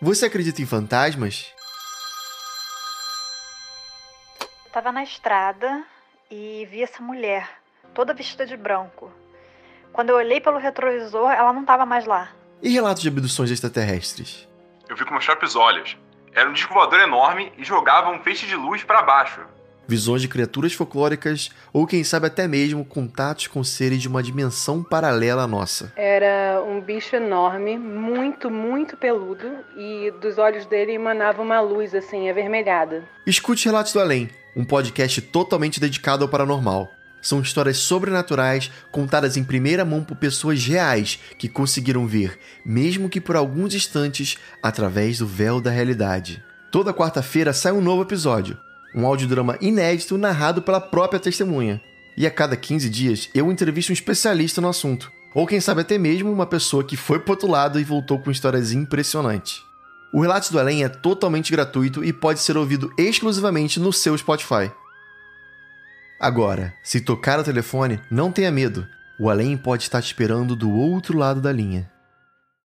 Você acredita em fantasmas? Tava na estrada e vi essa mulher, toda vestida de branco. Quando eu olhei pelo retrovisor, ela não estava mais lá. E relatos de abduções extraterrestres? Eu vi com meus próprios olhos. Era um disco voador enorme e jogava um feixe de luz para baixo. Visões de criaturas folclóricas ou quem sabe até mesmo contatos com seres de uma dimensão paralela à nossa. Era um bicho enorme, muito, muito peludo e dos olhos dele emanava uma luz assim avermelhada. Escute Relatos do Além, um podcast totalmente dedicado ao paranormal. São histórias sobrenaturais contadas em primeira mão por pessoas reais que conseguiram ver, mesmo que por alguns instantes, através do véu da realidade. Toda quarta-feira sai um novo episódio, um audiodrama inédito narrado pela própria testemunha. E a cada 15 dias eu entrevisto um especialista no assunto, ou quem sabe até mesmo uma pessoa que foi pro outro lado e voltou com histórias impressionantes. O Relatos do Além é totalmente gratuito e pode ser ouvido exclusivamente no seu Spotify. Agora, se tocar o telefone, não tenha medo. O além pode estar te esperando do outro lado da linha.